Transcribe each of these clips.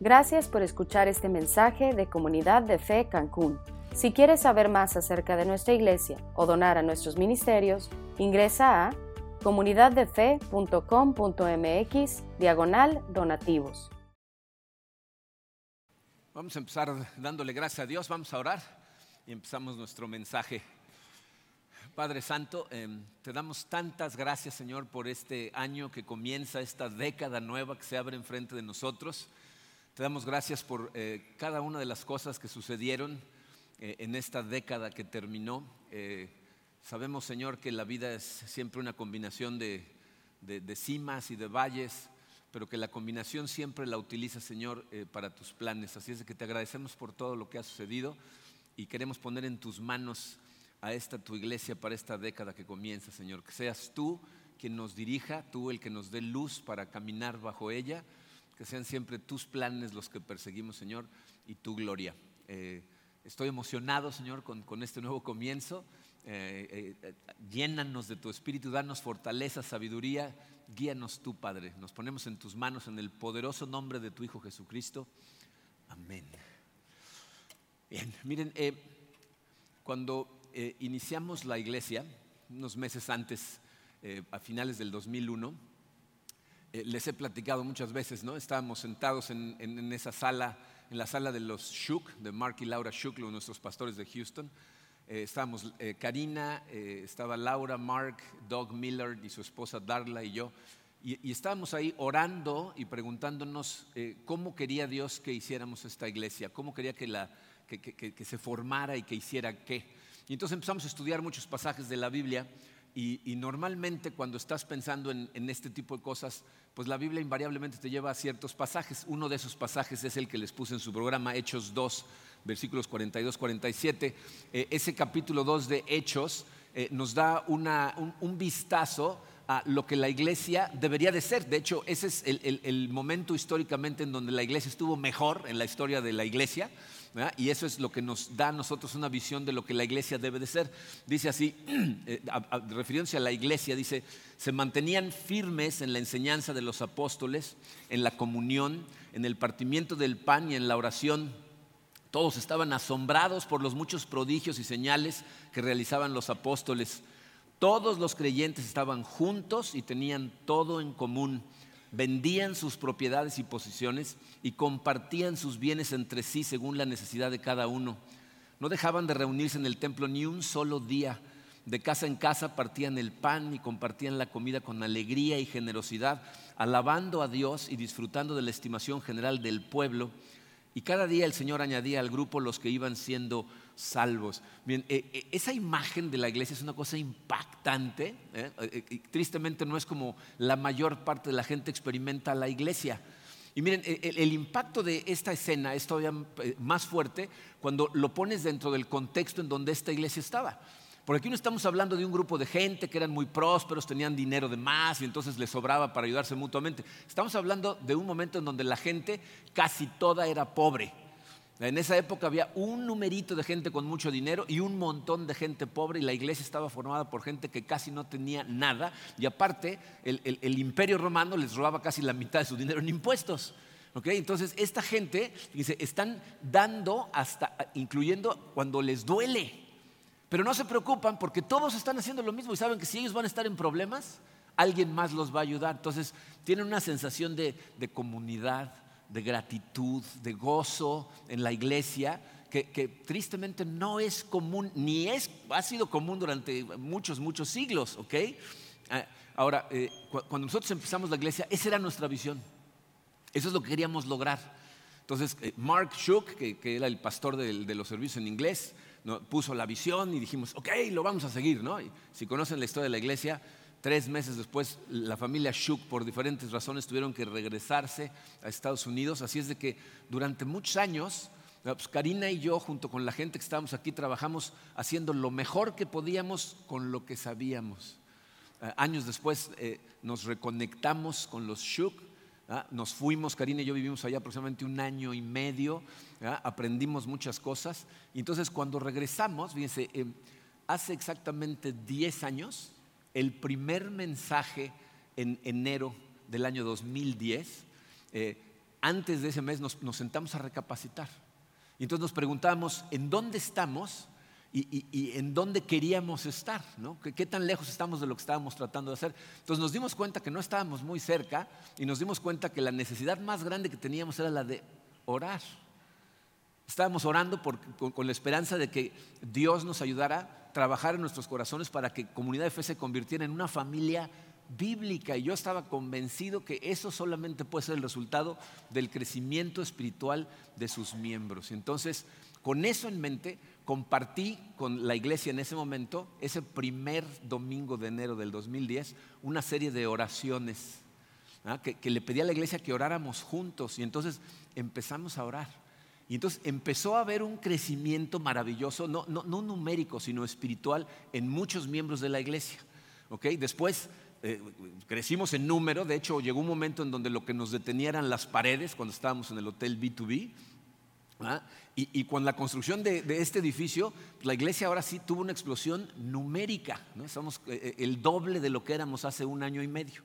Gracias por escuchar este mensaje de Comunidad de Fe Cancún. Si quieres saber más acerca de nuestra iglesia o donar a nuestros ministerios, ingresa a comunidaddefe.com.mx diagonal donativos. Vamos a empezar dándole gracias a Dios, vamos a orar y empezamos nuestro mensaje. Padre Santo, em, te damos tantas gracias Señor por este año que comienza, esta década nueva que se abre enfrente de nosotros. Te damos gracias por eh, cada una de las cosas que sucedieron eh, en esta década que terminó. Eh, sabemos, Señor, que la vida es siempre una combinación de, de, cimas y de valles, pero que la combinación siempre la utiliza, Señor, para tus planes. Así es de que te agradecemos por todo lo que ha sucedido y queremos poner en tus manos a esta tu iglesia para esta década que comienza, Señor. Que seas tú quien nos dirija, tú el que nos dé luz para caminar bajo ella que sean siempre tus planes los que perseguimos, Señor, y tu gloria. Eh, estoy emocionado, Señor, con, este nuevo comienzo. Eh, eh, llénanos de tu espíritu, danos fortaleza, sabiduría, guíanos tú, Padre. Nos ponemos en tus manos en el poderoso nombre de tu Hijo Jesucristo. Amén. Bien, miren, cuando iniciamos la iglesia, unos meses antes, a finales del 2001, eh, les he platicado muchas veces, ¿no? Estábamos sentados en, esa sala, en la sala de los Shook, de Mark y Laura Shook, nuestros pastores de Houston. Eh, estábamos eh, Karina, estaba Laura, Mark, Doug Miller y su esposa Darla y yo. Y, estábamos ahí orando y preguntándonos cómo quería Dios que hiciéramos esta iglesia, cómo quería que, la, que, se formara y que hiciera qué. Y entonces empezamos a estudiar muchos pasajes de la Biblia y, normalmente cuando estás pensando en, este tipo de cosas, pues la Biblia invariablemente te lleva a ciertos pasajes. Uno de esos pasajes es el que les puse en su programa, Hechos 2, versículos 42-47. Eh, ese capítulo 2 de Hechos eh, nos da un, vistazo a lo que la iglesia debería de ser. De hecho, ese es el momento históricamente en donde la iglesia estuvo mejor en la historia de la iglesia. Y eso es lo que nos da a nosotros una visión de lo que la iglesia debe de ser. Dice así, eh, refiriéndose a la iglesia, dice, se mantenían firmes en la enseñanza de los apóstoles, en la comunión, en el partimiento del pan y en la oración. Todos estaban asombrados por los muchos prodigios y señales que realizaban los apóstoles. Todos los creyentes estaban juntos y tenían todo en común vendían sus propiedades y posiciones y compartían sus bienes entre sí según la necesidad de cada uno. No dejaban de reunirse en el templo ni un solo día. De casa en casa partían el pan y compartían la comida con alegría y generosidad, alabando a Dios y disfrutando de la estimación general del pueblo. Y cada día el Señor añadía al grupo los que iban siendo salvos. Bien, eh, eh, esa imagen de la iglesia es una cosa impactante. ¿eh? tristemente no es como la mayor parte de la gente experimenta la iglesia. Y miren, el, impacto de esta escena es todavía más fuerte cuando lo pones dentro del contexto en donde esta iglesia estaba. Porque aquí no estamos hablando de un grupo de gente que eran muy prósperos, tenían dinero de más y entonces les sobraba para ayudarse mutuamente. Estamos hablando de un momento en donde la gente casi toda era pobre. En esa época había un numerito de gente con mucho dinero y un montón de gente pobre y la iglesia estaba formada por gente que casi no tenía nada y aparte el, imperio romano les robaba casi la mitad de su dinero en impuestos. Entonces esta gente dice, están dando hasta, incluyendo cuando les duele, pero no se preocupan porque todos están haciendo lo mismo y saben que si ellos van a estar en problemas, alguien más los va a ayudar. Entonces tienen una sensación de comunidad, de gratitud, de gozo en la iglesia, que, tristemente no es común, ni es, ha sido común durante muchos, muchos siglos, ¿ok? Ah, ahora, eh, cuando nosotros empezamos la iglesia, esa era nuestra visión. Eso es lo que queríamos lograr. Entonces, eh, Mark Shook, que, era el pastor de, los servicios en inglés, puso la visión y dijimos, ok, lo vamos a seguir, ¿no? si conocen la historia de la iglesia, Tres meses después, la familia Shook, por diferentes razones, tuvieron que regresarse a Estados Unidos. Así es de que durante muchos años, pues, Karina y yo, junto con la gente que estábamos aquí, trabajamos haciendo lo mejor que podíamos con lo que sabíamos. Eh, años después eh, nos reconectamos con los Shook. ¿ah? Nos fuimos, Karina y yo vivimos allá aproximadamente un año y medio, ¿ah? aprendimos muchas cosas. Y entonces cuando regresamos, fíjense, eh, hace exactamente 10 años, el primer mensaje en enero del año 2010, eh, antes de ese mes nos, sentamos a recapacitar. Y entonces nos preguntamos, ¿en dónde estamos? Y, en dónde queríamos estar, ¿no? ¿Qué, tan lejos estamos de lo que estábamos tratando de hacer. Entonces nos dimos cuenta que no estábamos muy cerca y nos dimos cuenta que la necesidad más grande que teníamos era la de orar. Estábamos orando con, la esperanza de que Dios nos ayudara a trabajar en nuestros corazones para que Comunidad de Fe se convirtiera en una familia bíblica y yo estaba convencido que eso solamente puede ser el resultado del crecimiento espiritual de sus miembros. Entonces, con eso en mente, compartí con la iglesia en ese momento, ese primer domingo de enero del 2010, una serie de oraciones ¿ah? que, le pedí a la iglesia que oráramos juntos y entonces empezamos a orar. Y entonces empezó a haber un crecimiento maravilloso, no, numérico, sino espiritual en muchos miembros de la iglesia. Después eh, crecimos en número, de hecho llegó un momento en donde lo que nos detenía eran las paredes cuando estábamos en el hotel B2B. ¿ah? Y, con la construcción de, este edificio, la iglesia ahora sí tuvo una explosión numérica, ¿no? somos eh, eh, el doble de lo que éramos hace un año y medio.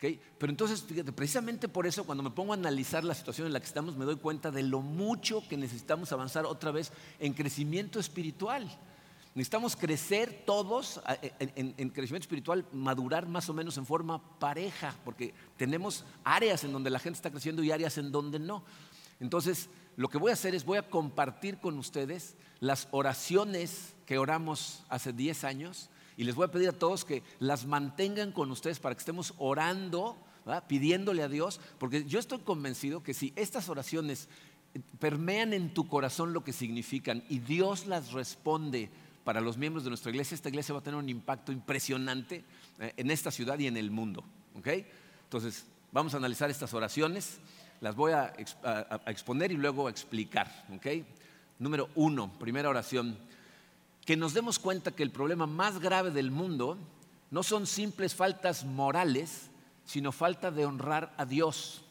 Pero entonces, precisamente por eso, cuando me pongo a analizar la situación en la que estamos, me doy cuenta de lo mucho que necesitamos avanzar otra vez en crecimiento espiritual. Necesitamos crecer todos en, crecimiento espiritual, madurar más o menos en forma pareja, porque tenemos áreas en donde la gente está creciendo y áreas en donde no. Entonces, lo que voy a hacer es voy a compartir con ustedes las oraciones que oramos hace 10 años y les voy a pedir a todos que las mantengan con ustedes para que estemos orando, pidiéndole a Dios, porque yo estoy convencido que si estas oraciones permean en tu corazón lo que significan y Dios las responde para los miembros de nuestra iglesia, esta iglesia va a tener un impacto impresionante eh, en esta ciudad y en el mundo. Entonces, vamos a analizar estas oraciones, las voy a, exponer y luego a explicar. Número uno, primera oración, que nos demos cuenta que el problema más grave del mundo no son simples faltas morales, sino falta de honrar a Dios.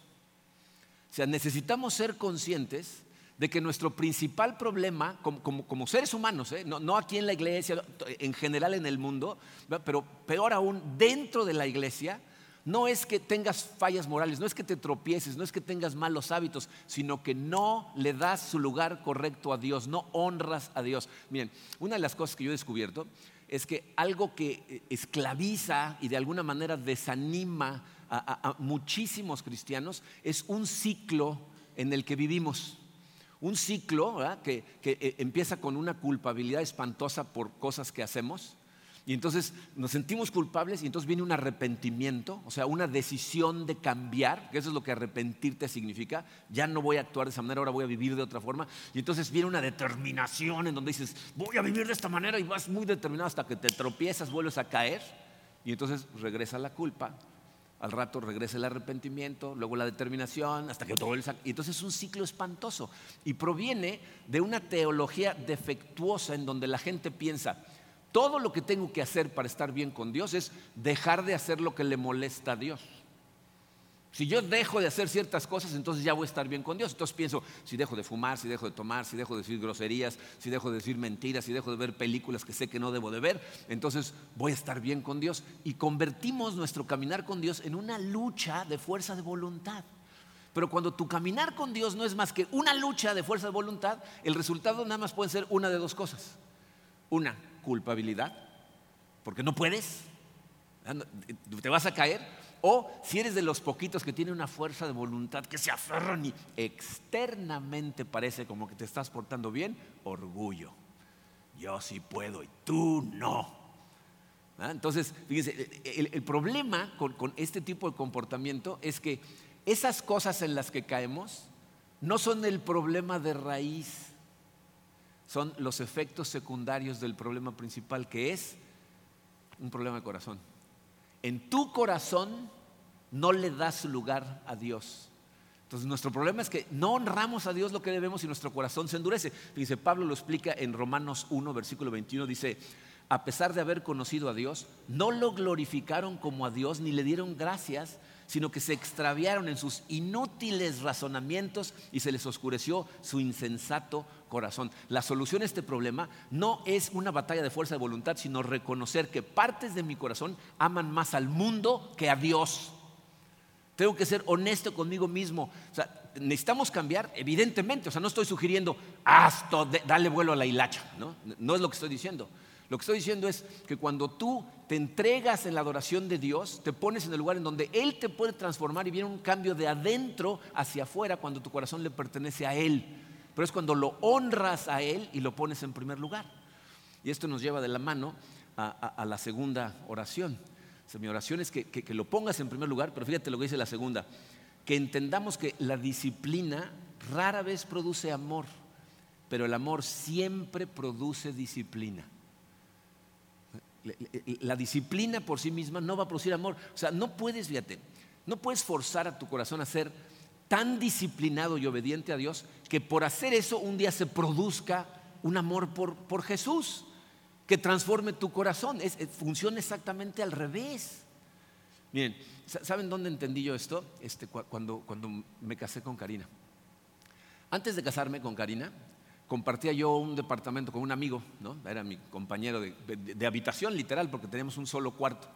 O sea, necesitamos ser conscientes de que nuestro principal problema como, seres humanos, ¿eh? no, aquí en la iglesia, en general en el mundo, pero peor aún dentro de la iglesia, no es que tengas fallas morales, no es que te tropieces, no es que tengas malos hábitos, sino que no le das su lugar correcto a Dios, no honras a Dios. Miren, una de las cosas que yo he descubierto es que algo que eh, esclaviza y de alguna manera desanima a muchísimos cristianos es un ciclo en el que vivimos un ciclo que, eh, empieza con una culpabilidad espantosa por cosas que hacemos. Y entonces nos sentimos culpables y entonces viene un arrepentimiento, o sea, una decisión de cambiar, que eso es lo que arrepentirte significa. Ya no voy a actuar de esa manera, ahora voy a vivir de otra forma. Y entonces viene una determinación en donde dices, voy a vivir de esta manera y vas muy determinado hasta que te tropiezas, vuelves a caer y entonces regresa la culpa al rato regresa el arrepentimiento, luego la determinación, hasta que todo el... Y entonces es un ciclo espantoso y proviene de una teología defectuosa en donde la gente piensa, todo lo que tengo que hacer para estar bien con Dios es dejar de hacer lo que le molesta a Dios. Si yo dejo de hacer ciertas cosas, entonces ya voy a estar bien con Dios. Entonces pienso, si dejo de fumar, si dejo de tomar, si dejo de decir groserías, si dejo de decir mentiras, si dejo de ver películas que sé que no debo de ver, entonces voy a estar bien con Dios. Y convertimos nuestro caminar con Dios en una lucha de fuerza de voluntad. Pero cuando tu caminar con Dios no es más que una lucha de fuerza de voluntad, el resultado nada más puede ser una de dos cosas. Una, culpabilidad, porque no puedes, te vas a caer o si eres de los poquitos que tienen una fuerza de voluntad, que se aferran y externamente parece como que te estás portando bien, orgullo. Yo sí puedo y tú no. ¿Ah? Entonces, fíjense, el, problema con este tipo de comportamiento es que esas cosas en las que caemos no son el problema de raíz, son los efectos secundarios del problema principal, que es un problema de corazón en tu corazón no le das lugar a Dios. Entonces nuestro problema es que no honramos a Dios lo que debemos y nuestro corazón se endurece. Dice Pablo lo explica en Romanos 1, versículo 21, dice, a pesar de haber conocido a Dios, no lo glorificaron como a Dios ni le dieron gracias, sino que se extraviaron en sus inútiles razonamientos y se les oscureció su insensato corazón. La solución a este problema no es una batalla de fuerza de voluntad, sino reconocer que partes de mi corazón aman más al mundo que a Dios. Tengo que ser honesto conmigo mismo. necesitamos cambiar, evidentemente. O sea, no estoy sugiriendo, hasta dale vuelo a la hilacha. ¿no? no es lo que estoy diciendo. Lo que estoy diciendo es que cuando tú te entregas en la adoración de Dios, te pones en el lugar en donde Él te puede transformar y viene un cambio de adentro hacia afuera cuando tu corazón le pertenece a Él. Pero es cuando lo honras a Él y lo pones en primer lugar. Y esto nos lleva de la mano a, la segunda oración. mi oración es que, que lo pongas en primer lugar, pero fíjate lo que dice la segunda, que entendamos que la disciplina rara vez produce amor, pero el amor siempre produce disciplina la disciplina por sí misma no va a producir amor. O sea, no puedes, fíjate, no puedes forzar a tu corazón a ser tan disciplinado y obediente a Dios que por hacer eso un día se produzca un amor por, Jesús que transforme tu corazón. funciona exactamente al revés. Miren, ¿saben dónde entendí yo esto? Este, cuando, cuando me casé con Karina. Antes de casarme con Karina, compartía yo un departamento con un amigo, ¿no? era mi compañero de, habitación literal porque teníamos un solo cuarto.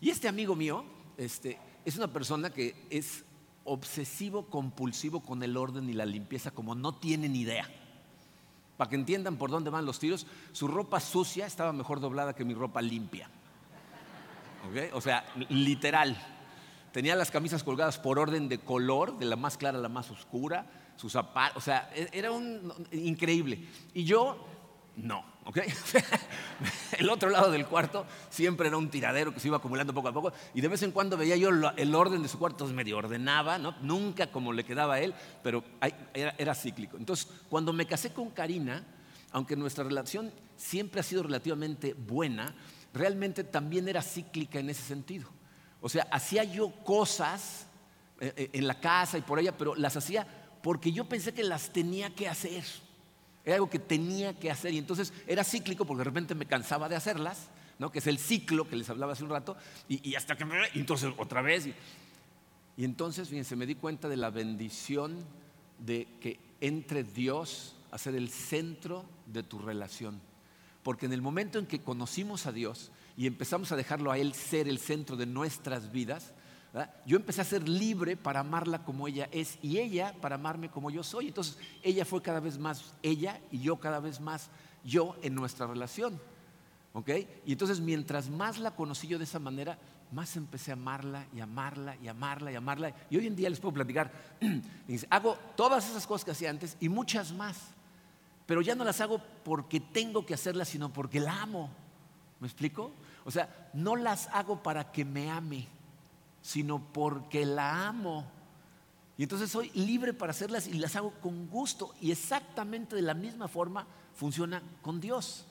Y este amigo mío este, es una persona que es obsesivo compulsivo con el orden y la limpieza como no tienen idea. Para que entiendan por dónde van los tiros, su ropa sucia estaba mejor doblada que mi ropa limpia. O sea, literal. Tenía las camisas colgadas por orden de color, de la más clara a la más oscura sus zapatos, o sea, e-, era un increíble. Y yo, no, ¿ok? el otro lado del cuarto siempre era un tiradero que se iba acumulando poco a poco y de vez en cuando veía yo el orden de su cuarto, medio ordenaba, ¿no? Nunca como le quedaba a él, pero era, era cíclico. Entonces, cuando me casé con Karina, aunque nuestra relación siempre ha sido relativamente buena, realmente también era cíclica en ese sentido. O sea, hacía yo cosas eh, eh, en la casa y por ella, pero las hacía porque yo pensé que las tenía que hacer. Era algo que tenía que hacer y entonces era cíclico porque de repente me cansaba de hacerlas, ¿no? que es el ciclo que les hablaba hace un rato, y, hasta que me... Entonces otra vez. Y, y entonces, fíjense, me di cuenta de la bendición de que entre Dios a ser el centro de tu relación. Porque en el momento en que conocimos a Dios y empezamos a dejarlo a Él ser el centro de nuestras vidas, yo empecé a ser libre para amarla como ella es y ella para amarme como yo soy. Entonces ella fue cada vez más ella y yo cada vez más yo en nuestra relación. ¿Ok? Y entonces mientras más la conocí yo de esa manera, más empecé a amarla y amarla y amarla y amarla. Y hoy en día les puedo platicar, hago todas esas cosas que hacía antes y muchas más. Pero ya no las hago porque tengo que hacerlas, sino porque la amo. ¿Me explico? O sea, no las hago para que me ame sino porque la amo. Y entonces soy libre para hacerlas y las hago con gusto. Y exactamente de la misma forma funciona con Dios.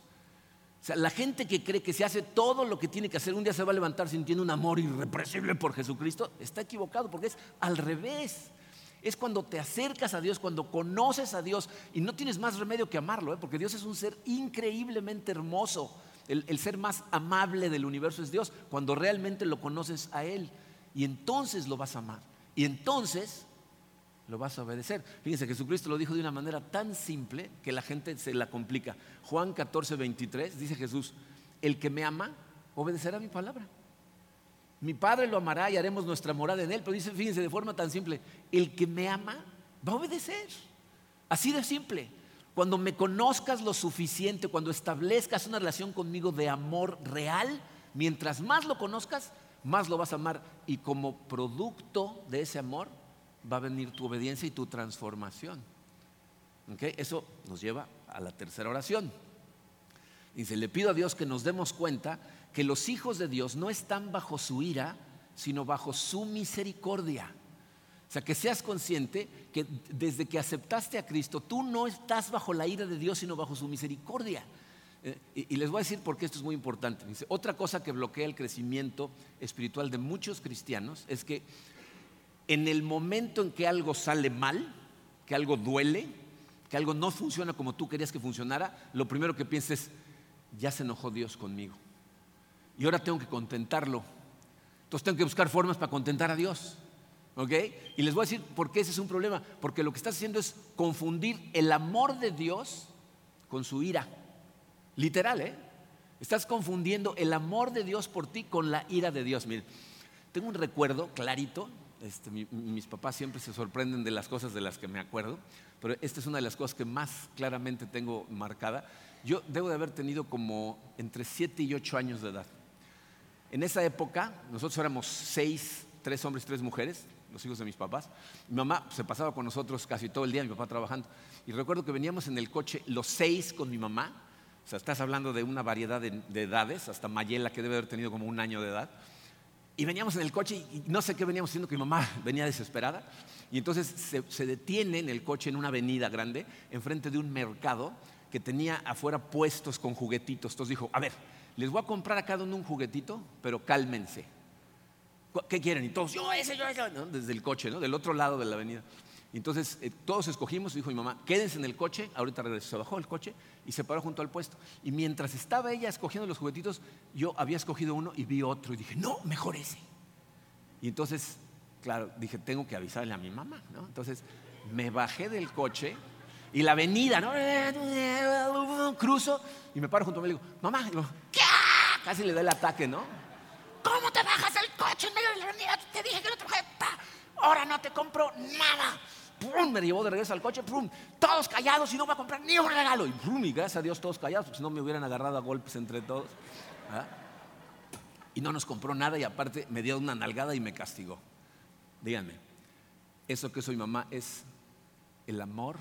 O sea, la gente que cree que se hace todo lo que tiene que hacer, un día se va a levantar sintiendo un amor irrepresible por Jesucristo, está equivocado porque es al revés. Es cuando te acercas a Dios, cuando conoces a Dios y no tienes más remedio que amarlo, ¿eh? porque Dios es un ser increíblemente hermoso. El, el ser más amable del universo es Dios, cuando realmente lo conoces a Él y entonces lo vas a amar. Y entonces lo vas a obedecer. Fíjense, Jesucristo lo dijo de una manera tan simple que la gente se la complica. Juan 14, 23 dice Jesús, el que me ama obedecerá mi palabra. Mi Padre lo amará y haremos nuestra morada en él. Pero dice, fíjense, de forma tan simple, el que me ama va a obedecer. Así de simple. Cuando me conozcas lo suficiente, cuando establezcas una relación conmigo de amor real, mientras más lo conozcas, más lo vas a amar y como producto de ese amor va a venir tu obediencia y tu transformación. Eso nos lleva a la tercera oración. Dice, le pido a Dios que nos demos cuenta que los hijos de Dios no están bajo su ira, sino bajo su misericordia. O sea, que seas consciente que desde que aceptaste a Cristo, tú no estás bajo la ira de Dios, sino bajo su misericordia. Eh, y, les voy a decir por qué esto es muy importante. otra cosa que bloquea el crecimiento espiritual de muchos cristianos es que en el momento en que algo sale mal, que algo duele, que algo no funciona como tú querías que funcionara, lo primero que piensas es, ya se enojó Dios conmigo. Y ahora tengo que contentarlo. Entonces tengo que buscar formas para contentar a Dios. ¿Ok? Y les voy a decir por qué ese es un problema. Porque lo que estás haciendo es confundir el amor de Dios con su ira. Literal, ¿eh? Estás confundiendo el amor de Dios por ti con la ira de Dios. Mire, tengo un recuerdo clarito Este, mis papás siempre se sorprenden de las cosas de las que me acuerdo, pero esta es una de las cosas que más claramente tengo marcada. Yo debo de haber tenido como entre 7 y 8 años de edad. En esa época, nosotros éramos seis, tres hombres, tres mujeres, los hijos de mis papás. Mi mamá se pasaba con nosotros casi todo el día, mi papá trabajando. Y recuerdo que veníamos en el coche los seis con mi mamá. O sea, estás hablando de una variedad de, edades, hasta Mayela, que debe haber tenido como un año de edad. Y veníamos en el coche y no sé qué veníamos haciendo, que mi mamá venía desesperada. Y entonces se, detiene en el coche en una avenida grande, enfrente de un mercado que tenía afuera puestos con juguetitos. Entonces dijo, a ver, les voy a comprar a cada uno un juguetito, pero cálmense. ¿Qué quieren? Y todos, yo ese, yo ese, desde el coche, ¿no? del otro lado de la avenida. Entonces eh, todos escogimos, dijo mi mamá, quédense en el coche, ahorita regreso. Se bajó el coche y se paró junto al puesto. Y mientras estaba ella escogiendo los juguetitos, yo había escogido uno y vi otro y dije, no, mejor ese. Y entonces, claro, dije, tengo que avisarle a mi mamá, ¿no? Entonces me bajé del coche y la avenida, ¿no? Cruzo y me paro junto a mí y le digo, mamá, ¿qué? Casi le da el ataque, ¿no? ¿Cómo te bajas del coche en medio de la avenida? Te dije que no te bajé. Ahora no te compro nada. ¡Pum! Me llevó de regreso al coche, ¡pum! Todos callados y no voy a comprar ni un regalo. Y ¡pum! Y gracias a Dios todos callados, porque si no me hubieran agarrado a golpes entre todos. Y no nos compró nada y aparte me dio una nalgada y me castigó. Díganme, ¿eso que soy mamá es el amor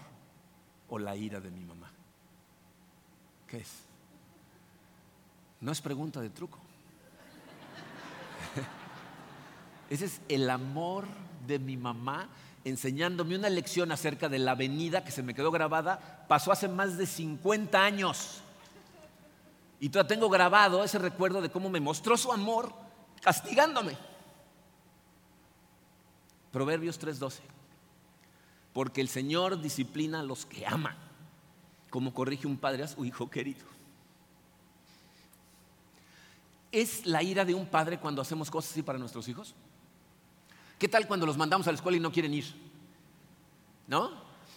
o la ira de mi mamá? ¿Qué es? No es pregunta de truco. Ese es el amor de mi mamá enseñándome una lección acerca de la avenida que se me quedó grabada. Pasó hace más de 50 años. Y todavía tengo grabado ese recuerdo de cómo me mostró su amor castigándome. Proverbios 3:12. Porque el Señor disciplina a los que ama, como corrige un padre a su hijo querido. ¿Es la ira de un padre cuando hacemos cosas así para nuestros hijos? ¿Qué tal cuando los mandamos a la escuela y no quieren ir? ¿No?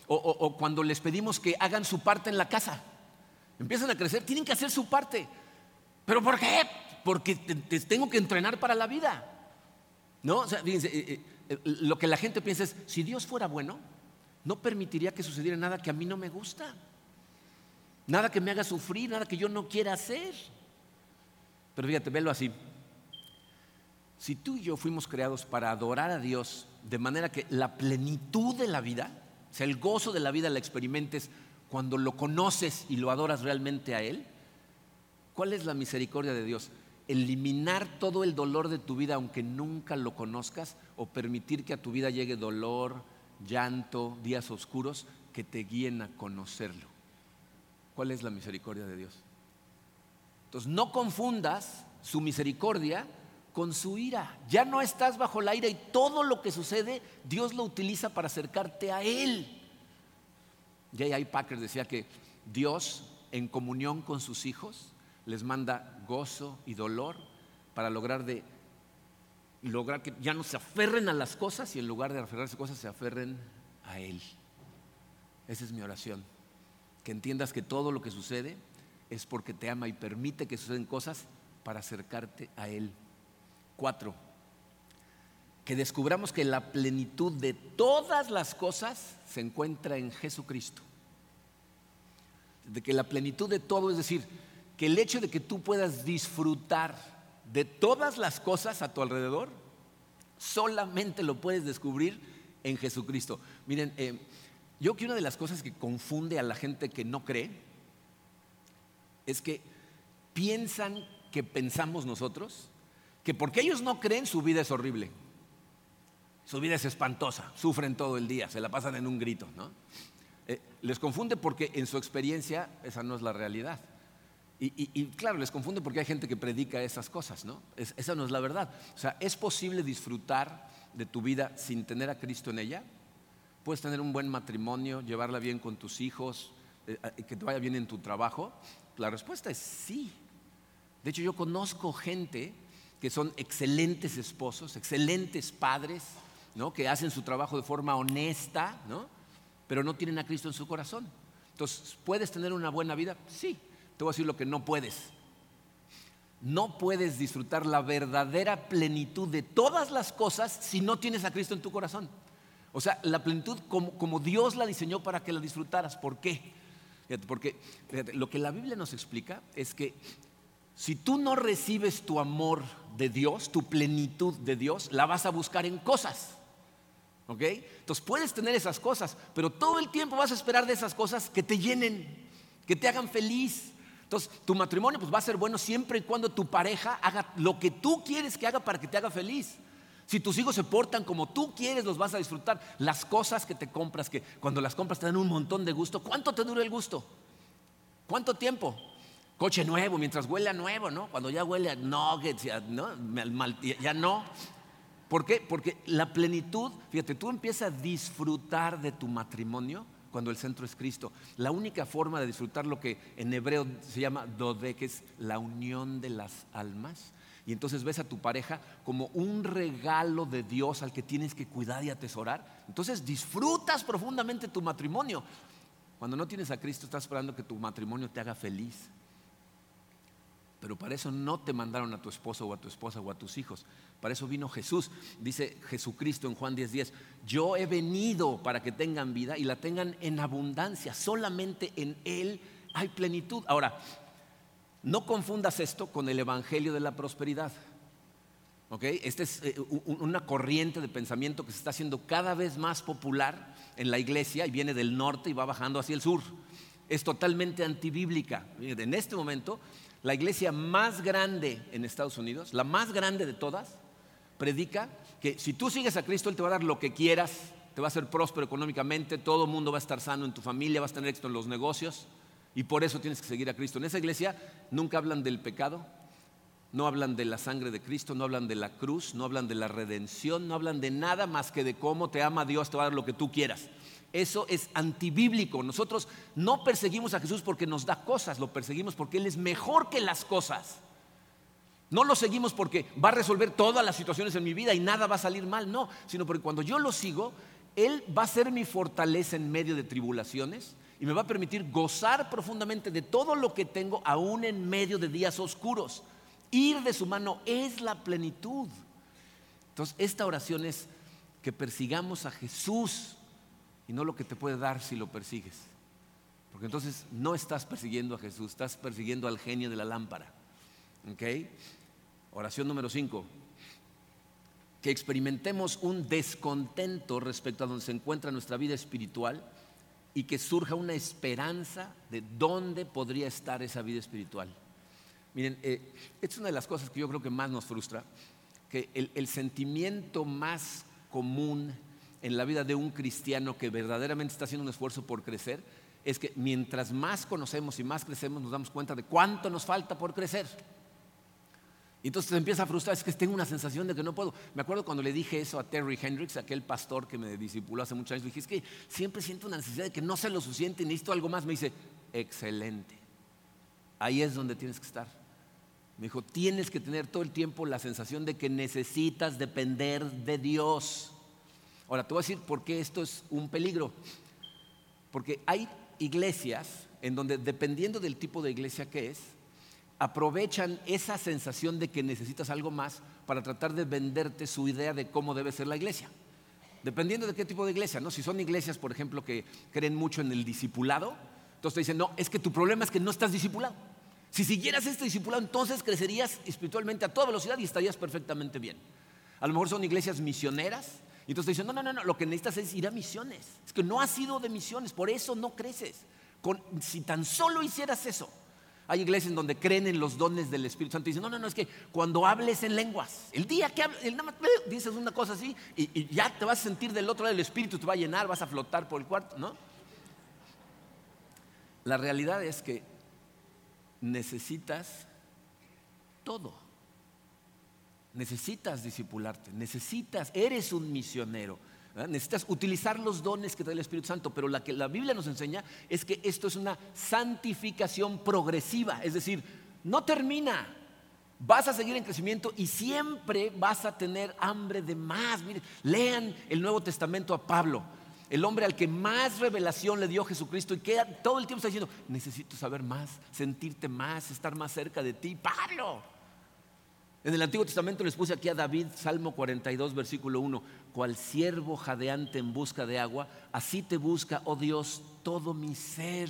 O, cuando les pedimos que hagan su parte en la casa. Empiezan a crecer, tienen que hacer su parte. ¿Pero por qué? Porque te, tengo que entrenar para la vida. ¿No? O sea, fíjense, eh, eh, lo que la gente piensa es, si Dios fuera bueno, no permitiría que sucediera nada que a mí no me gusta. Nada que me haga sufrir, nada que yo no quiera hacer. Pero fíjate, velo así. Si tú y yo fuimos creados para adorar a Dios de manera que la plenitud de la vida, o sea, el gozo de la vida la experimentes cuando lo conoces y lo adoras realmente a Él, ¿cuál es la misericordia de Dios? Eliminar todo el dolor de tu vida aunque nunca lo conozcas o permitir que a tu vida llegue dolor, llanto, días oscuros que te guíen a conocerlo. ¿Cuál es la misericordia de Dios? Entonces, no confundas su misericordia con su ira. Ya no estás bajo la ira y todo lo que sucede, Dios lo utiliza para acercarte a Él. J.I. Packer decía que Dios, en comunión con sus hijos, les manda gozo y dolor para lograr de lograr que ya no se aferren a las cosas y en lugar de aferrarse a cosas se aferren a Él. Esa es mi oración. Que entiendas que todo lo que sucede es porque te ama y permite que suceden cosas para acercarte a Él. Cuatro, que descubramos que la plenitud de todas las cosas se encuentra en Jesucristo. De que la plenitud de todo, es decir, que el hecho de que tú puedas disfrutar de todas las cosas a tu alrededor, solamente lo puedes descubrir en Jesucristo. Miren, eh, yo que una de las cosas que confunde a la gente que no cree, es que piensan que pensamos nosotros, que porque ellos no creen su vida es horrible. Su vida es espantosa, sufren todo el día, se la pasan en un grito. ¿no? Eh, les confunde porque en su experiencia esa no es la realidad. Y, claro, les confunde porque hay gente que predica esas cosas, ¿no? esa no es la verdad. O sea, ¿es posible disfrutar de tu vida sin tener a Cristo en ella? Puedes tener un buen matrimonio, llevarla bien con tus hijos, eh, que te vaya bien en tu trabajo, la respuesta es sí. De hecho, yo conozco gente que son excelentes esposos, excelentes padres, ¿no? que hacen su trabajo de forma honesta, ¿no? pero no tienen a Cristo en su corazón. Entonces, ¿puedes tener una buena vida? Sí. Te voy a decir lo que no puedes. no puedes disfrutar la verdadera plenitud de todas las cosas si no tienes a Cristo en tu corazón. O sea, la plenitud como, Dios la diseñó para que la disfrutaras. ¿Por qué? porque lo que la Biblia nos explica es que si tú no recibes tu amor de Dios, tu plenitud de Dios, la vas a buscar en cosas. ¿Ok? Entonces puedes tener esas cosas, pero todo el tiempo vas a esperar de esas cosas que te llenen, que te hagan feliz. Entonces, tu matrimonio pues, va a ser bueno siempre y cuando tu pareja haga lo que tú quieres que haga para que te haga feliz. Si tus hijos se portan como tú quieres, los vas a disfrutar. Las cosas que te compras, que cuando las compras te dan un montón de gusto, ¿cuánto te dura el gusto? ¿Cuánto tiempo? Coche nuevo, mientras huele a nuevo, ¿no? Cuando ya huele a nuggets, ya no. Ya no. ¿Por qué? Porque la plenitud, fíjate, tú empiezas a disfrutar de tu matrimonio cuando el centro es Cristo. La única forma de disfrutar lo que en hebreo se llama dode, que es la unión de las almas. Y entonces ves a tu pareja como un regalo de Dios al que tienes que cuidar y atesorar. Entonces disfrutas profundamente tu matrimonio. Cuando no tienes a Cristo, estás esperando que tu matrimonio te haga feliz. Pero para eso no te mandaron a tu esposo o a tu esposa o a tus hijos. Para eso vino Jesús. Dice Jesucristo en Juan 10:10, 10, yo he venido para que tengan vida y la tengan en abundancia. Solamente en Él hay plenitud. Ahora, no confundas esto con el Evangelio de la prosperidad. Esta es eh, una corriente de pensamiento que se está haciendo cada vez más popular en la iglesia y viene del norte y va bajando hacia el sur. Es totalmente antibíblica. En este momento la iglesia más grande en Estados Unidos, la más grande de todas, predica que si tú sigues a Cristo, Él te va a dar lo que quieras, te va a hacer próspero económicamente, todo el mundo va a estar sano en tu familia, vas a tener éxito en los negocios y por eso tienes que seguir a Cristo. En esa iglesia nunca hablan del pecado, no hablan de la sangre de Cristo, no hablan de la cruz, no hablan de la redención, no hablan de nada más que de cómo te ama Dios, te va a dar lo que tú quieras. Eso es antibíblico. Nosotros no perseguimos a Jesús porque nos da cosas, lo perseguimos porque Él es mejor que las cosas. No lo seguimos porque va a resolver todas las situaciones en mi vida y nada va a salir mal, no, sino porque cuando yo lo sigo, Él va a ser mi fortaleza en medio de tribulaciones y me va a permitir gozar profundamente de todo lo que tengo, aún en medio de días oscuros. Ir de su mano es la plenitud. Entonces, esta oración es que persigamos a Jesús y no lo que te puede dar si lo persigues. Porque entonces no estás persiguiendo a Jesús, estás persiguiendo al genio de la lámpara. ¿Ok? Oración número 5. Que experimentemos un descontento respecto a donde se encuentra nuestra vida espiritual y que surja una esperanza de dónde podría estar esa vida espiritual. Miren, eh, es una de las cosas que yo creo que más nos frustra, que el sentimiento más común en la vida de un cristiano que verdaderamente está haciendo un esfuerzo por crecer es que mientras más conocemos y más crecemos nos damos cuenta de cuánto nos falta por crecer. Y entonces te empieza a frustrar, es que tengo una sensación de que no puedo. Me acuerdo cuando le dije eso a Terry Hendricks, aquel pastor que me discipuló hace muchos años, dije, es que siempre siento una necesidad de que no sé lo suficiente y necesito algo más. Me dice, excelente. Ahí es donde tienes que estar. Me dijo, tienes que tener todo el tiempo la sensación de que necesitas depender de Dios. Ahora, te voy a decir por qué esto es un peligro. Porque hay iglesias en donde, dependiendo del tipo de iglesia que es, aprovechan esa sensación de que necesitas algo más para tratar de venderte su idea de cómo debe ser la iglesia. Dependiendo de qué tipo de iglesia, ¿no? Si son iglesias, por ejemplo, que creen mucho en el discipulado, entonces te dicen, no, es que tu problema es que no estás discipulado. Si siguieras este discipulado, entonces crecerías espiritualmente a toda velocidad y estarías perfectamente bien. A lo mejor son iglesias misioneras, y entonces te dicen, no, no, no, no, lo que necesitas es ir a misiones. Es que no has sido de misiones, por eso no creces. si tan solo hicieras eso. Hay iglesias en donde creen en los dones del Espíritu Santo y dicen, no, no, no, es que cuando hables en lenguas, el día que hables, dices una cosa así y, y, ya te vas a sentir del otro lado del Espíritu, te va a llenar, vas a flotar por el cuarto, ¿no? La realidad es que necesitas todo. Necesitas discipularte, necesitas, eres un misionero. Necesitas utilizar los dones que da el Espíritu Santo, pero la que la Biblia nos enseña es que esto es una santificación progresiva, es decir, no termina. Vas a seguir en crecimiento y siempre vas a tener hambre de más. Miren, lean el Nuevo Testamento a Pablo, el hombre al que más revelación le dio Jesucristo y que todo el tiempo está diciendo, necesito saber más, sentirte más, estar más cerca de ti. Pablo, En el Antiguo Testamento les puse aquí a David, Salmo 42, versículo 1, cual siervo jadeante en busca de agua, así te busca, oh Dios, todo mi ser.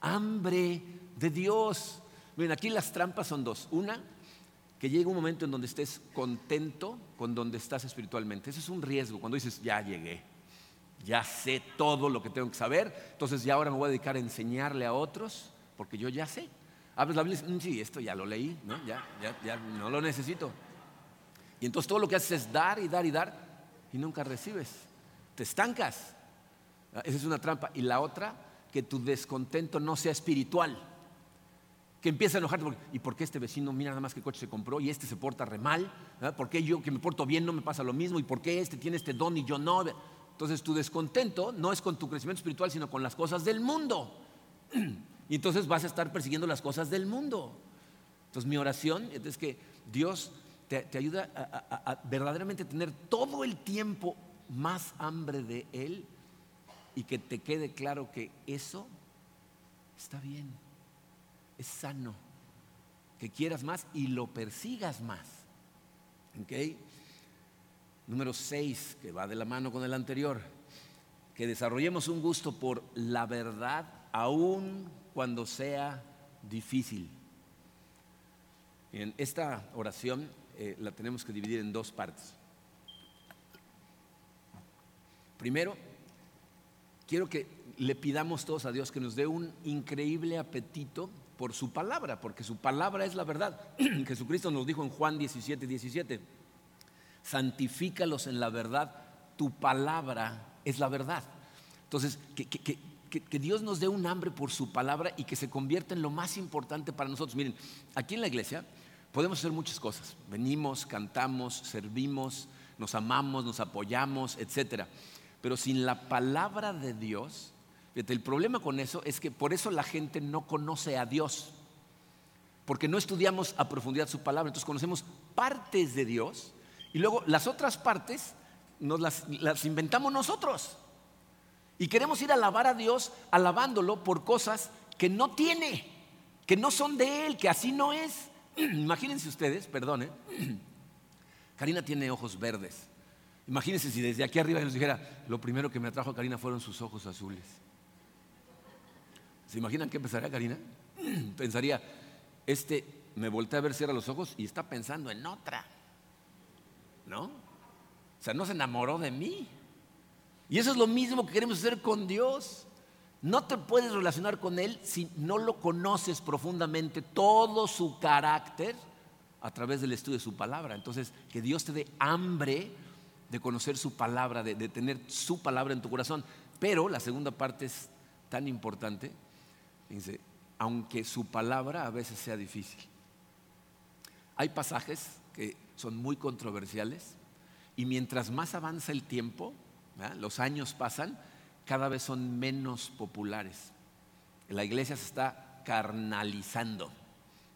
Hambre de Dios. Miren, aquí las trampas son dos. Una, que llegue un momento en donde estés contento con donde estás espiritualmente. Ese es un riesgo, cuando dices, ya llegué, ya sé todo lo que tengo que saber, entonces ya ahora me voy a dedicar a enseñarle a otros, porque yo ya sé. Abres la Biblia y dices, mm, sí, esto ya lo leí, ¿no? Ya, ya, ya no lo necesito. Y entonces todo lo que haces es dar y dar y dar y nunca recibes. Te estancas. Esa es una trampa. Y la otra, que tu descontento no sea espiritual. Que empieza a enojarte. Porque, ¿Y por qué este vecino mira nada más qué coche se compró y este se porta re mal? ¿Por qué yo que me porto bien no me pasa lo mismo? ¿Y por qué este tiene este don y yo no? Entonces tu descontento no es con tu crecimiento espiritual, sino con las cosas del mundo. Y entonces vas a estar persiguiendo las cosas del mundo. Entonces mi oración es que Dios te, ayuda a, verdaderamente tener todo el tiempo más hambre de Él y que te quede claro que eso está bien, es sano, que quieras más y lo persigas más. ¿Ok? Número 6, que va de la mano con el anterior, que desarrollemos un gusto por la verdad aún cuando sea difícil. En esta oración eh, la tenemos que dividir en dos partes. Primero, quiero que le pidamos todos a Dios que nos dé un increíble apetito por su palabra, porque su palabra es la verdad. Jesucristo nos dijo en Juan 17, 17, santifícalos en la verdad, tu palabra es la verdad. Entonces, que, que, Dios nos dé un hambre por su palabra y que se convierta en lo más importante para nosotros. Miren, aquí en la iglesia podemos hacer muchas cosas. Venimos, cantamos, servimos, nos amamos, nos apoyamos, etc. Pero sin la palabra de Dios, fíjate, el problema con eso es que por eso la gente no conoce a Dios. Porque no estudiamos a profundidad su palabra. Entonces conocemos partes de Dios y luego las otras partes nos las inventamos nosotros. Y queremos ir a alabar a Dios alabándolo por cosas que no tiene, que no son de Él, que así no es. Imagínense ustedes, perdone, Karina tiene ojos verdes. Imagínense si desde aquí arriba nos dijera, lo primero que me atrajo a Karina fueron sus ojos azules. ¿Se imaginan qué pensaría Karina? Pensaría, este me voltea a ver cierra los ojos y está pensando en otra. ¿No? O sea, no se enamoró de mí. Y eso es lo mismo que queremos hacer con Dios. No te puedes relacionar con Él si no lo conoces profundamente, todo su carácter, a través del estudio de su palabra. Entonces, que Dios te dé hambre de conocer su palabra, de, tener su palabra en tu corazón. Pero la segunda parte es tan importante, aunque su palabra a veces sea difícil. Hay pasajes que son muy controversiales y mientras más avanza el tiempo, los años pasan, cada vez son menos populares. La iglesia se está carnalizando.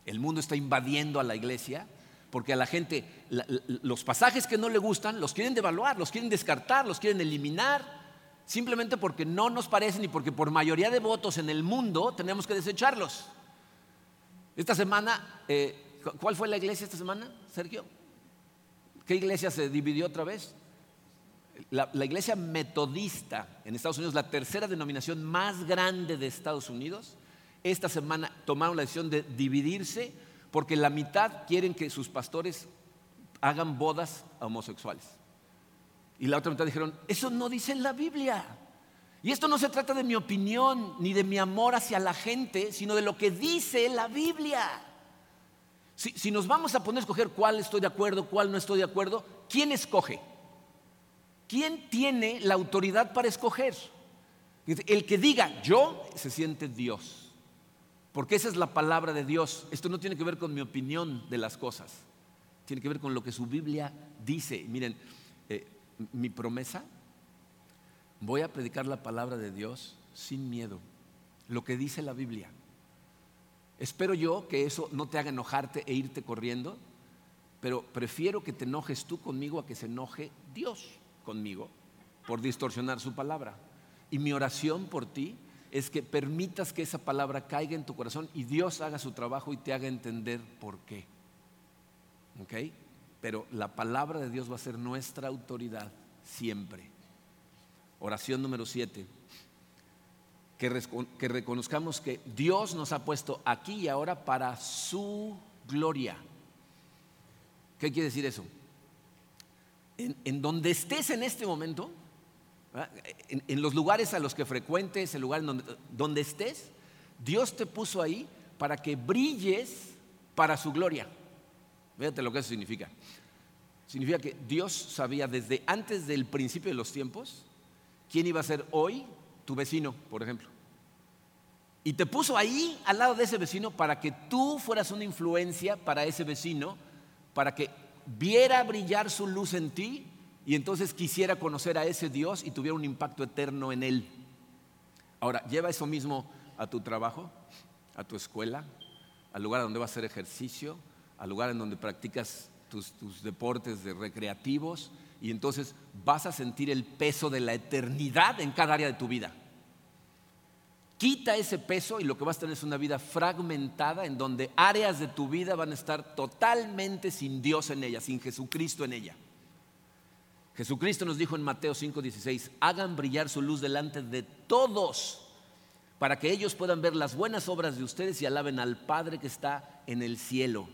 El mundo está invadiendo a la iglesia porque a la gente los pasajes que no le gustan los quieren devaluar, los quieren descartar, los quieren eliminar, simplemente porque no nos parecen y porque por mayoría de votos en el mundo tenemos que desecharlos. Esta semana, eh, ¿cuál fue la iglesia esta semana, Sergio? ¿Qué iglesia se dividió otra vez? La, iglesia metodista en Estados Unidos, la tercera denominación más grande de Estados Unidos, esta semana tomaron la decisión de dividirse porque la mitad quieren que sus pastores hagan bodas homosexuales. Y la otra mitad dijeron, eso no dice la Biblia. Y esto no se trata de mi opinión ni de mi amor hacia la gente, sino de lo que dice la Biblia. Si, si nos vamos a poner a escoger cuál estoy de acuerdo, cuál no estoy de acuerdo, ¿quién escoge? ¿Quién tiene la autoridad para escoger? El que diga yo se siente Dios. Porque esa es la palabra de Dios. Esto no tiene que ver con mi opinión de las cosas. Tiene que ver con lo que su Biblia dice. Miren, eh, mi promesa, voy a predicar la palabra de Dios sin miedo. Lo que dice la Biblia. Espero yo que eso no te haga enojarte e irte corriendo, pero prefiero que te enojes tú conmigo a que se enoje Dios conmigo por distorsionar su palabra. Y mi oración por ti es que permitas que esa palabra caiga en tu corazón y Dios haga su trabajo y te haga entender por qué. ¿ok? Pero la palabra de Dios va a ser nuestra autoridad siempre. Oración número siete. Que, reconozcamos que Dios nos ha puesto aquí y ahora para su gloria. ¿Qué quiere decir eso? En, donde estés en este momento, en, los lugares a los que frecuentes, el lugar donde, donde estés, Dios te puso ahí para que brilles para su gloria. Fíjate lo que eso significa. Significa que Dios sabía desde antes del principio de los tiempos quién iba a ser hoy tu vecino, por ejemplo. Y te puso ahí al lado de ese vecino para que tú fueras una influencia para ese vecino, para que viera brillar su luz en ti y entonces quisiera conocer a ese Dios y tuviera un impacto eterno en él. Ahora, lleva eso mismo a tu trabajo, a tu escuela, al lugar donde vas a hacer ejercicio, al lugar en donde practicas tus, deportes de recreativos y entonces vas a sentir el peso de la eternidad en cada área de tu vida. Quita ese peso y lo que vas a tener es una vida fragmentada en donde áreas de tu vida van a estar totalmente sin Dios en ella, sin Jesucristo en ella. Jesucristo nos dijo en Mateo 5:16, hagan brillar su luz delante de todos para que ellos puedan ver las buenas obras de ustedes y alaben al Padre que está en el cielo.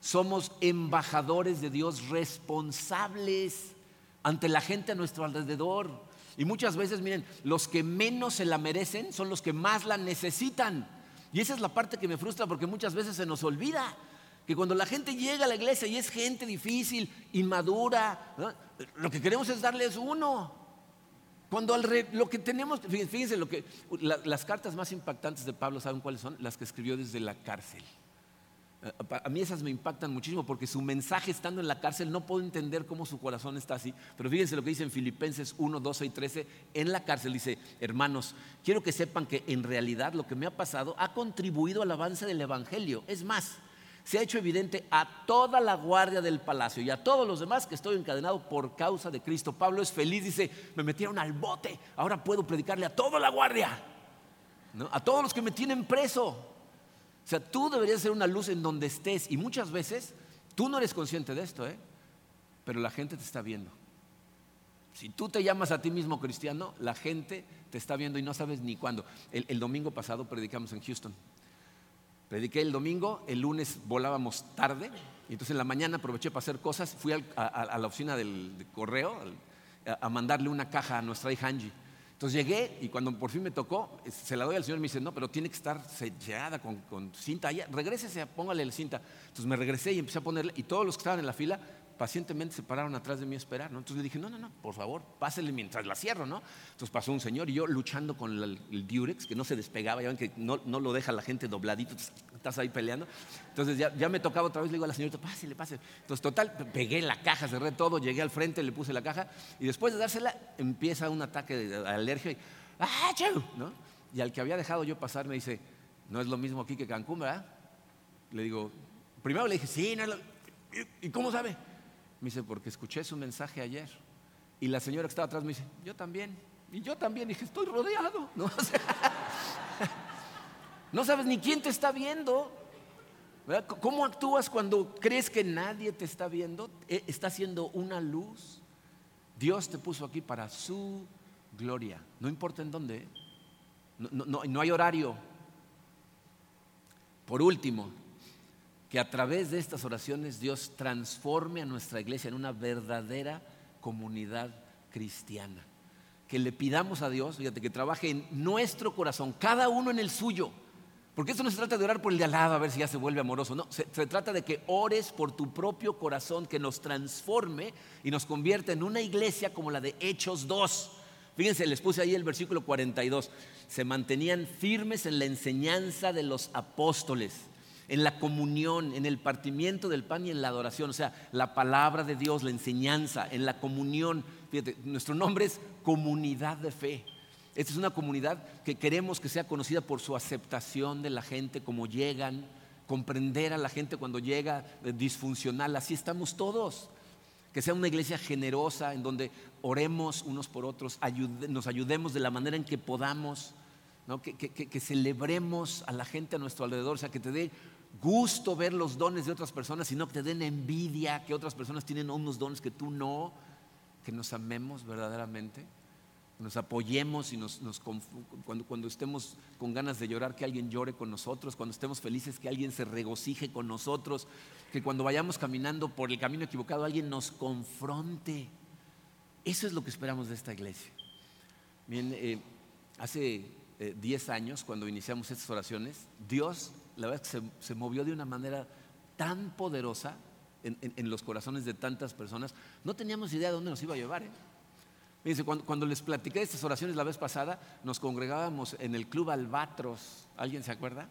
Somos embajadores de Dios responsables ante la gente a nuestro alrededor. Y muchas veces, miren, los que menos se la merecen son los que más la necesitan. Y esa es la parte que me frustra porque muchas veces se nos olvida que cuando la gente llega a la iglesia y es gente difícil, inmadura, lo que queremos es darles uno. Cuando lo que tenemos, fíjense, lo que, las cartas más impactantes de Pablo, ¿saben cuáles son? Las que escribió desde la cárcel. A mí esas me impactan muchísimo porque su mensaje estando en la cárcel no puedo entender cómo su corazón está así. Pero fíjense lo que dice en Filipenses 1, 12 y 13. En la cárcel dice, hermanos, quiero que sepan que en realidad lo que me ha pasado ha contribuido al avance del Evangelio. Es más, se ha hecho evidente a toda la guardia del palacio y a todos los demás que estoy encadenado por causa de Cristo. Pablo es feliz, dice, me metieron al bote, ahora puedo predicarle a toda la guardia, a todos los que me tienen preso. O sea, tú deberías ser una luz en donde estés. Y muchas veces tú no eres consciente de esto, ¿eh? pero la gente te está viendo. Si tú te llamas a ti mismo cristiano, la gente te está viendo y no sabes ni cuándo. El, domingo pasado predicamos en Houston. Prediqué el domingo, el lunes volábamos tarde, y entonces en la mañana aproveché para hacer cosas. Fui a, la oficina del, correo a, a, mandarle una caja a nuestra hija Angie. Entonces llegué y cuando por fin me tocó, se la doy al señor y me dice, no, pero tiene que estar sellada con, con cinta. regrésese, póngale la cinta. Entonces me regresé y empecé a ponerle, y todos los que estaban en la fila pacientemente se pararon atrás de mí a esperar, ¿no? Entonces le dije, no, no, no, por favor, pásele mientras la cierro, ¿no? Entonces pasó un señor y yo luchando con el, el Durex, que no se despegaba, ya ven que no, no lo deja la gente dobladito, estás ahí peleando. Entonces ya, ya, me tocaba otra vez, le digo a la señorita, pásele, pásele. Entonces, total, pegué la caja, cerré todo, llegué al frente, le puse la caja, y después de dársela, empieza un ataque de alergia y, ¡ah, ¿no? Y al que había dejado yo pasar me dice, no es lo mismo aquí que Cancún, ¿verdad? Le digo, primero le dije, sí, no lo... ¿Y cómo sabe? Me dice, porque escuché su mensaje ayer. Y la señora que estaba atrás me dice, yo también. Y yo también dije, estoy rodeado. No, sabes ni quién te está viendo. ¿Cómo actúas cuando crees que nadie te está viendo? E, está haciendo una luz. Dios te puso aquí para su gloria. No importa en dónde. no, no hay horario. Por último, que a través de estas oraciones Dios transforme a nuestra iglesia en una verdadera comunidad cristiana. Que le pidamos a Dios, fíjate, que trabaje en nuestro corazón, cada uno en el suyo. Porque esto no se trata de orar por el de al lado a ver si ya se vuelve amoroso, no, se, trata de que ores por tu propio corazón, que nos transforme y nos convierta en una iglesia como la de Hechos 2. Fíjense, les puse ahí el versículo 42. Se mantenían firmes en la enseñanza de los apóstoles en la comunión, en el partimiento del pan y en la adoración, o sea, la palabra de Dios, la enseñanza, en la comunión. Fíjate, nuestro nombre es comunidad de fe. Esta es una comunidad que queremos que sea conocida por su aceptación de la gente, como llegan, comprender a la gente cuando llega eh, disfuncional, así estamos todos. Que sea una iglesia generosa en donde oremos unos por otros, nos ayudemos de la manera en que podamos, que, que celebremos a la gente a nuestro alrededor, o sea, que te dé gusto ver los dones de otras personas, sino que te den envidia que otras personas tienen unos dones que tú no, que nos amemos verdaderamente, nos apoyemos y nos, cuando, cuando estemos con ganas de llorar, que alguien llore con nosotros, cuando estemos felices, que alguien se regocije con nosotros, que cuando vayamos caminando por el camino equivocado, alguien nos confronte. Eso es lo que esperamos de esta iglesia. Bien, eh, hace 10 eh, años, cuando iniciamos estas oraciones, Dios, la verdad es que se, movió de una manera tan poderosa en, los corazones de tantas personas. No teníamos idea de dónde nos iba a llevar. ¿eh? cuando, cuando, les platiqué estas oraciones la vez pasada, nos congregábamos en el Club Albatros. ¿Alguien se acuerda?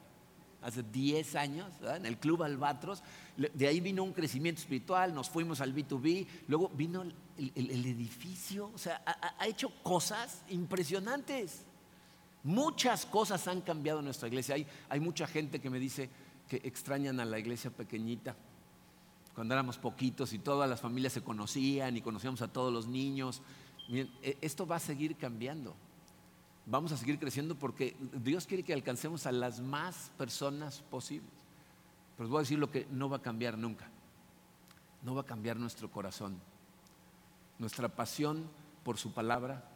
Hace 10 años, en el Club Albatros. De ahí vino un crecimiento espiritual, nos fuimos al B2B, luego vino el, edificio, o sea, ha hecho cosas impresionantes. Muchas cosas han cambiado en nuestra iglesia. Hay, mucha gente que me dice que extrañan a la iglesia pequeñita. Cuando éramos poquitos y todas las familias se conocían y conocíamos a todos los niños. E, esto va a seguir cambiando. Vamos a seguir creciendo porque Dios quiere que alcancemos a las más personas posibles. Pero os voy a decir lo que no va a cambiar nunca. No va a cambiar nuestro corazón. Nuestra pasión por su palabra,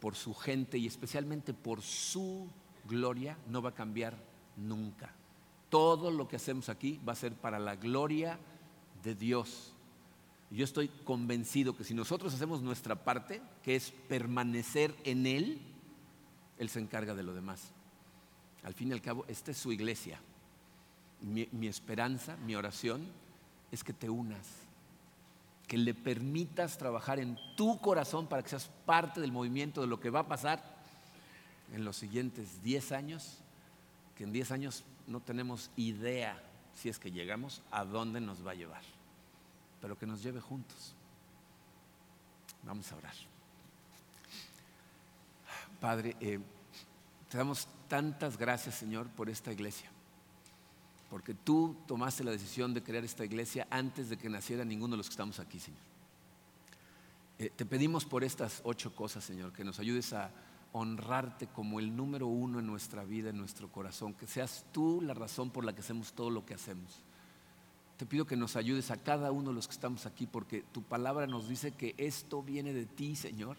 por su gente y especialmente por su gloria no va a cambiar nunca. Todo lo que hacemos aquí va a ser para la gloria de Dios. Yo estoy convencido que si nosotros hacemos nuestra parte, que es permanecer en Él, Él se encarga de lo demás. Al fin y al cabo, esta es su iglesia. Mi, mi esperanza, mi oración es que te unas que le permitas trabajar en tu corazón para que seas parte del movimiento de lo que va a pasar en los siguientes 10 años, que en 10 años no tenemos idea, si es que llegamos, a dónde nos va a llevar, pero que nos lleve juntos. Vamos a orar. Padre, eh, te damos tantas gracias, Señor, por esta iglesia porque tú tomaste la decisión de crear esta iglesia antes de que naciera ninguno de los que estamos aquí, Señor. Eh, te pedimos por estas ocho cosas, Señor, que nos ayudes a honrarte como el número uno en nuestra vida, en nuestro corazón, que seas tú la razón por la que hacemos todo lo que hacemos. Te pido que nos ayudes a cada uno de los que estamos aquí, porque tu palabra nos dice que esto viene de ti, Señor.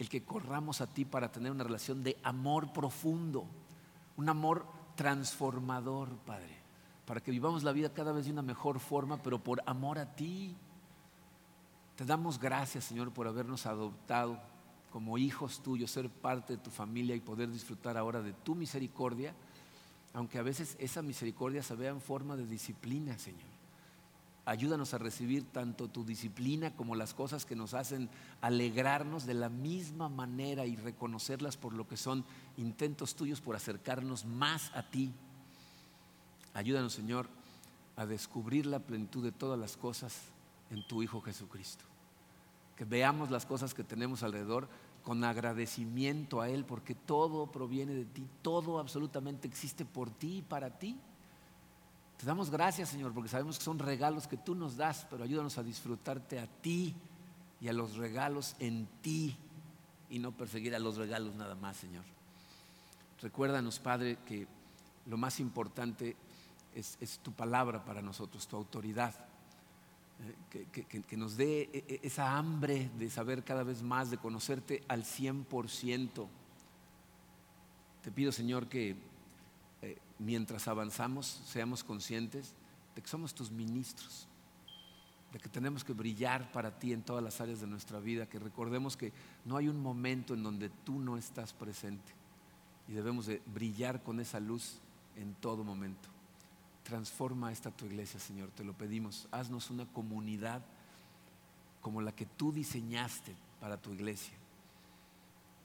El que corramos a ti para tener una relación de amor profundo, un amor transformador, Padre, para que vivamos la vida cada vez de una mejor forma, pero por amor a ti. Te damos gracias, Señor, por habernos adoptado como hijos tuyos, ser parte de tu familia y poder disfrutar ahora de tu misericordia, aunque a veces esa misericordia se vea en forma de disciplina, Señor. Ayúdanos a recibir tanto tu disciplina como las cosas que nos hacen alegrarnos de la misma manera y reconocerlas por lo que son intentos tuyos por acercarnos más a ti. Ayúdanos, Señor, a descubrir la plenitud de todas las cosas en tu Hijo Jesucristo. Que veamos las cosas que tenemos alrededor con agradecimiento a Él, porque todo proviene de ti, todo absolutamente existe por ti y para ti. Te damos gracias, Señor, porque sabemos que son regalos que tú nos das, pero ayúdanos a disfrutarte a ti y a los regalos en ti y no perseguir a los regalos nada más, Señor. Recuérdanos, Padre, que lo más importante es, tu palabra para nosotros, tu autoridad. Eh, que, nos dé e, e, esa hambre de saber cada vez más, de conocerte al 100%. Te pido, Señor, que mientras avanzamos, seamos conscientes de que somos tus ministros, de que tenemos que brillar para ti en todas las áreas de nuestra vida, que recordemos que no hay un momento en donde tú no estás presente y debemos de brillar con esa luz en todo momento. Transforma esta tu iglesia, Señor, te lo pedimos. Haznos una comunidad como la que tú diseñaste para tu iglesia.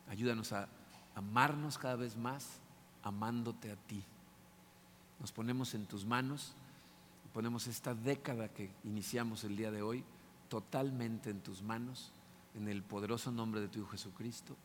Ayúdanos a amarnos cada vez más, amándote a ti. Nos ponemos en tus manos y ponemos esta década que iniciamos el día de hoy totalmente en tus manos, en el poderoso nombre de tu Hijo Jesucristo.